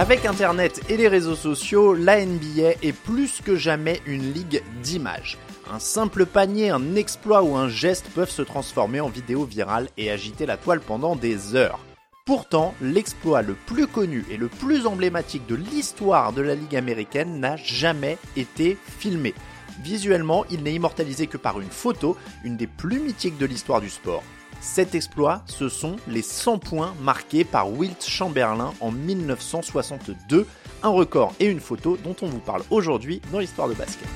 Avec Internet et les réseaux sociaux, la NBA est plus que jamais une ligue d'images. Un simple panier, un exploit ou un geste peuvent se transformer en vidéo virale et agiter la toile pendant des heures. Pourtant, l'exploit le plus connu et le plus emblématique de l'histoire de la Ligue américaine n'a jamais été filmé. Visuellement, il n'est immortalisé que par une photo, une des plus mythiques de l'histoire du sport. Cet exploit, ce sont les 100 points marqués par Wilt Chamberlain en 1962, un record et une photo dont on vous parle aujourd'hui dans l'histoire de basket.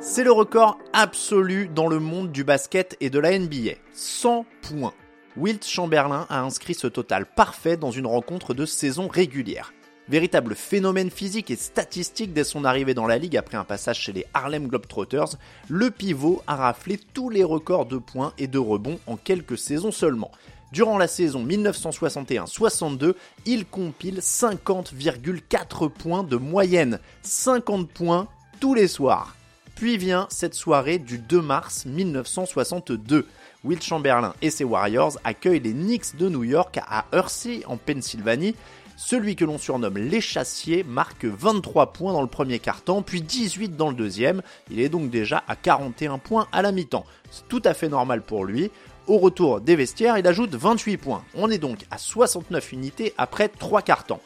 C'est le record absolu dans le monde du basket et de la NBA. 100 points. Wilt Chamberlain a inscrit ce total parfait dans une rencontre de saison régulière. Véritable phénomène physique et statistique dès son arrivée dans la ligue après un passage chez les Harlem Globetrotters, le pivot a raflé tous les records de points et de rebonds en quelques saisons seulement. Durant la saison 1961-62, il compile 50,4 points de moyenne, 50 points tous les soirs. Puis vient cette soirée du 2 mars 1962. Will Chamberlain et ses Warriors accueillent les Knicks de New York à Hersey en Pennsylvanie. Celui que l'on surnomme l'échassier marque 23 points dans le premier quart-temps, puis 18 dans le deuxième. Il est donc déjà à 41 points à la mi-temps. C'est tout à fait normal pour lui. Au retour des vestiaires, il ajoute 28 points. On est donc à 69 unités après 3 quarts-temps.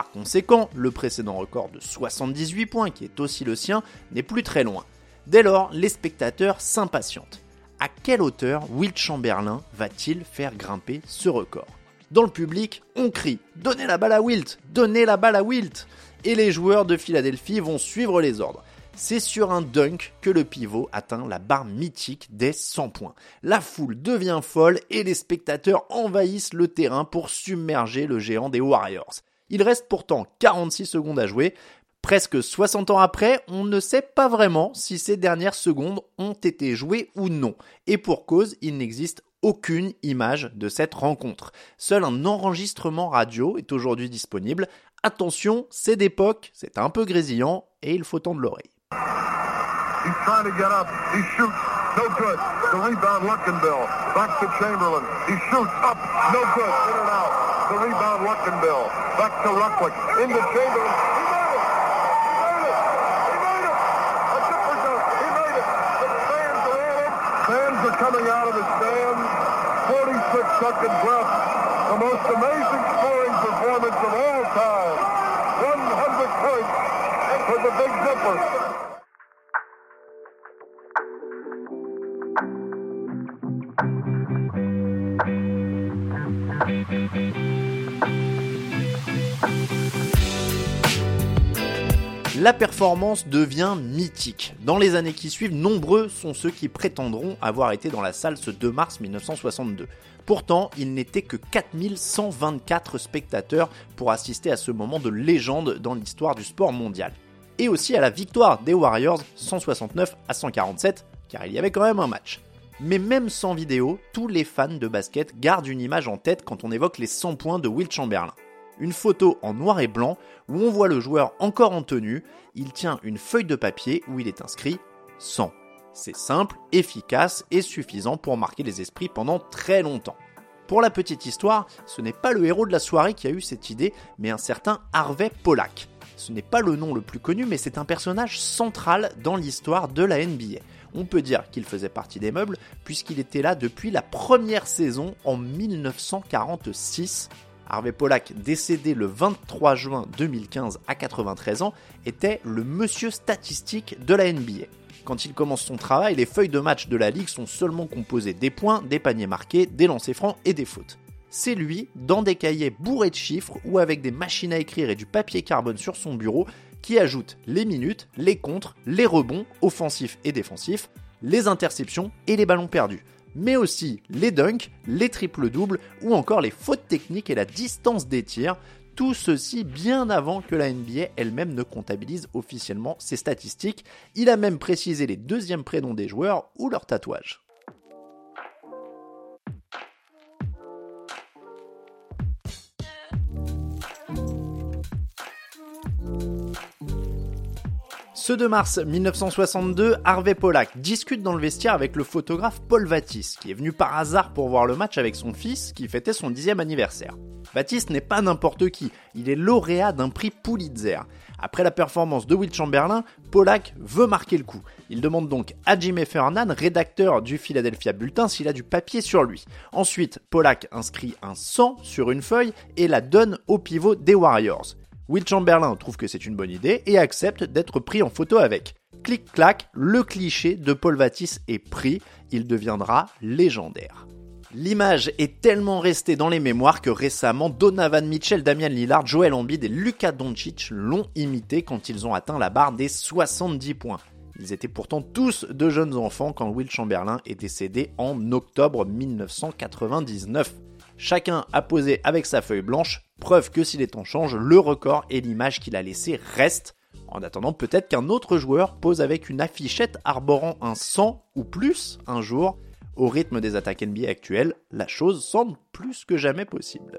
Par conséquent, le précédent record de 78 points, qui est aussi le sien, n'est plus très loin. Dès lors, les spectateurs s'impatientent. À quelle hauteur Wilt Chamberlain va-t-il faire grimper ce record? Dans le public, on crie Donnez la balle à Wilt Donnez la balle à Wilt Et les joueurs de Philadelphie vont suivre les ordres. C'est sur un dunk que le pivot atteint la barre mythique des 100 points. La foule devient folle et les spectateurs envahissent le terrain pour submerger le géant des Warriors. Il reste pourtant 46 secondes à jouer, Presque 60 ans après, on ne sait pas vraiment si ces dernières secondes ont été jouées ou non. Et pour cause, il n'existe aucune image de cette rencontre. Seul un enregistrement radio est aujourd'hui disponible. Attention, c'est d'époque, c'est un peu grésillant et il faut tendre l'oreille. No. The rebound, Luckenbill. Back to Ruckwick. Into Chamberlain. He made it! He made it! He made it! A chipper dunk. He made it! The fans are. Fans are coming out of the stands. seconds breath. The most amazing scoring performance of all time. 100 points for the Big Dipper. La performance devient mythique. Dans les années qui suivent, nombreux sont ceux qui prétendront avoir été dans la salle ce 2 mars 1962. Pourtant, il n'était que 4124 spectateurs pour assister à ce moment de légende dans l'histoire du sport mondial. Et aussi à la victoire des Warriors 169 à 147, car il y avait quand même un match. Mais même sans vidéo, tous les fans de basket gardent une image en tête quand on évoque les 100 points de Will Chamberlain une photo en noir et blanc où on voit le joueur encore en tenue, il tient une feuille de papier où il est inscrit 100. C'est simple, efficace et suffisant pour marquer les esprits pendant très longtemps. Pour la petite histoire, ce n'est pas le héros de la soirée qui a eu cette idée, mais un certain Harvey Pollack. Ce n'est pas le nom le plus connu, mais c'est un personnage central dans l'histoire de la NBA. On peut dire qu'il faisait partie des meubles, puisqu'il était là depuis la première saison en 1946 Harvey Pollack, décédé le 23 juin 2015 à 93 ans, était le monsieur statistique de la NBA. Quand il commence son travail, les feuilles de match de la ligue sont seulement composées des points, des paniers marqués, des lancers francs et des fautes. C'est lui, dans des cahiers bourrés de chiffres ou avec des machines à écrire et du papier carbone sur son bureau, qui ajoute les minutes, les contres, les rebonds, offensifs et défensifs, les interceptions et les ballons perdus mais aussi les dunks, les triples-doubles ou encore les fautes techniques et la distance des tirs. Tout ceci bien avant que la NBA elle-même ne comptabilise officiellement ses statistiques. Il a même précisé les deuxièmes prénoms des joueurs ou leurs tatouages. Ce 2 mars 1962, Harvey Pollack discute dans le vestiaire avec le photographe Paul Vatis, qui est venu par hasard pour voir le match avec son fils, qui fêtait son dixième anniversaire. Vatis n'est pas n'importe qui, il est lauréat d'un prix Pulitzer. Après la performance de Will Chamberlain, Pollack veut marquer le coup. Il demande donc à Jimmy Fernan, rédacteur du Philadelphia Bulletin, s'il a du papier sur lui. Ensuite, Pollack inscrit un 100 sur une feuille et la donne au pivot des Warriors. Will Chamberlain trouve que c'est une bonne idée et accepte d'être pris en photo avec. Clic-clac, le cliché de Paul Vatis est pris, il deviendra légendaire. L'image est tellement restée dans les mémoires que récemment Donovan Mitchell, Damian Lillard, Joel Embiid et Luka Doncic l'ont imité quand ils ont atteint la barre des 70 points. Ils étaient pourtant tous de jeunes enfants quand Will Chamberlain est décédé en octobre 1999. Chacun a posé avec sa feuille blanche, preuve que si les temps changent, le record et l'image qu'il a laissée restent. En attendant, peut-être qu'un autre joueur pose avec une affichette arborant un 100 ou plus un jour. Au rythme des attaques NBA actuelles, la chose semble plus que jamais possible.